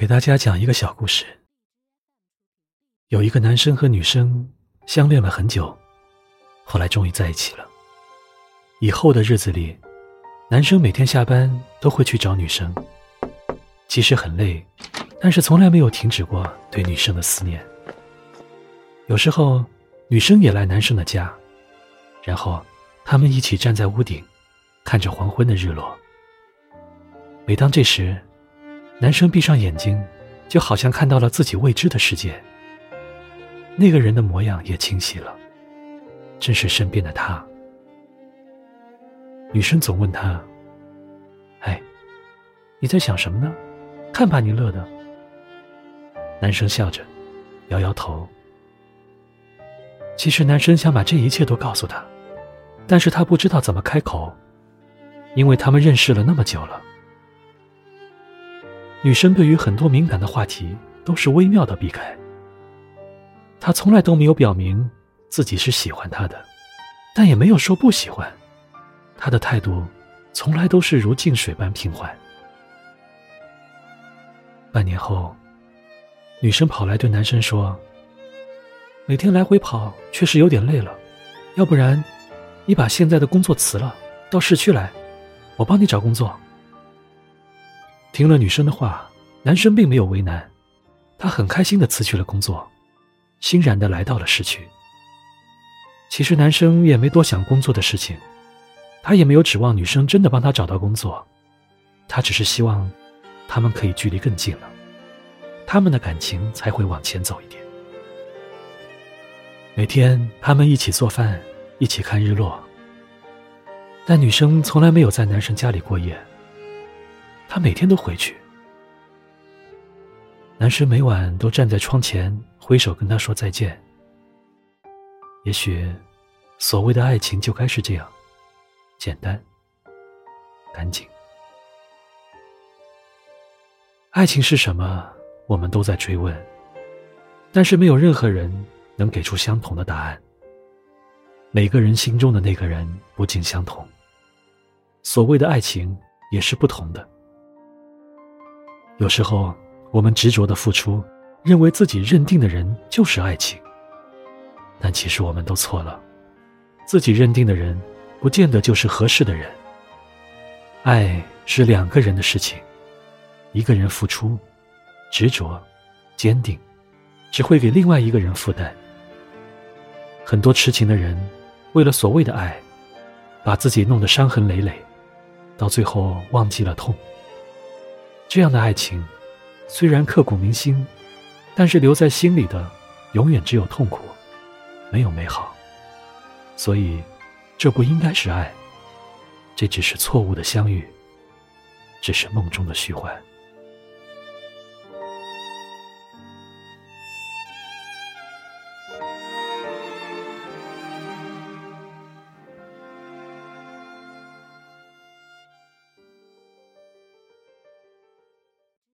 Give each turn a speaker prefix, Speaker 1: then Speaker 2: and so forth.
Speaker 1: 给大家讲一个小故事。有一个男生和女生相恋了很久，后来终于在一起了。以后的日子里，男生每天下班都会去找女生，即使很累，但是从来没有停止过对女生的思念。有时候，女生也来男生的家，然后他们一起站在屋顶，看着黄昏的日落。每当这时，男生闭上眼睛，就好像看到了自己未知的世界。那个人的模样也清晰了，正是身边的他。女生总问他：“哎，你在想什么呢？看把你乐的。”男生笑着，摇摇头。其实男生想把这一切都告诉她，但是他不知道怎么开口，因为他们认识了那么久了。女生对于很多敏感的话题都是微妙的避开。她从来都没有表明自己是喜欢他的，但也没有说不喜欢。他的态度从来都是如静水般平缓。半年后，女生跑来对男生说。每天来回跑确实有点累了，要不然，你把现在的工作辞了，到市区来，我帮你找工作。听了女生的话，男生并没有为难，他很开心的辞去了工作，欣然的来到了市区。其实男生也没多想工作的事情，他也没有指望女生真的帮他找到工作，他只是希望他们可以距离更近了，他们的感情才会往前走一点。每天他们一起做饭，一起看日落。但女生从来没有在男生家里过夜。她每天都回去。男生每晚都站在窗前挥手跟她说再见。也许，所谓的爱情就该是这样，简单、干净。爱情是什么？我们都在追问，但是没有任何人。能给出相同的答案。每个人心中的那个人不尽相同，所谓的爱情也是不同的。有时候我们执着的付出，认为自己认定的人就是爱情，但其实我们都错了。自己认定的人，不见得就是合适的人。爱是两个人的事情，一个人付出、执着、坚定，只会给另外一个人负担。很多痴情的人，为了所谓的爱，把自己弄得伤痕累累，到最后忘记了痛。这样的爱情，虽然刻骨铭心，但是留在心里的，永远只有痛苦，没有美好。所以，这不应该是爱，这只是错误的相遇，只是梦中的虚幻。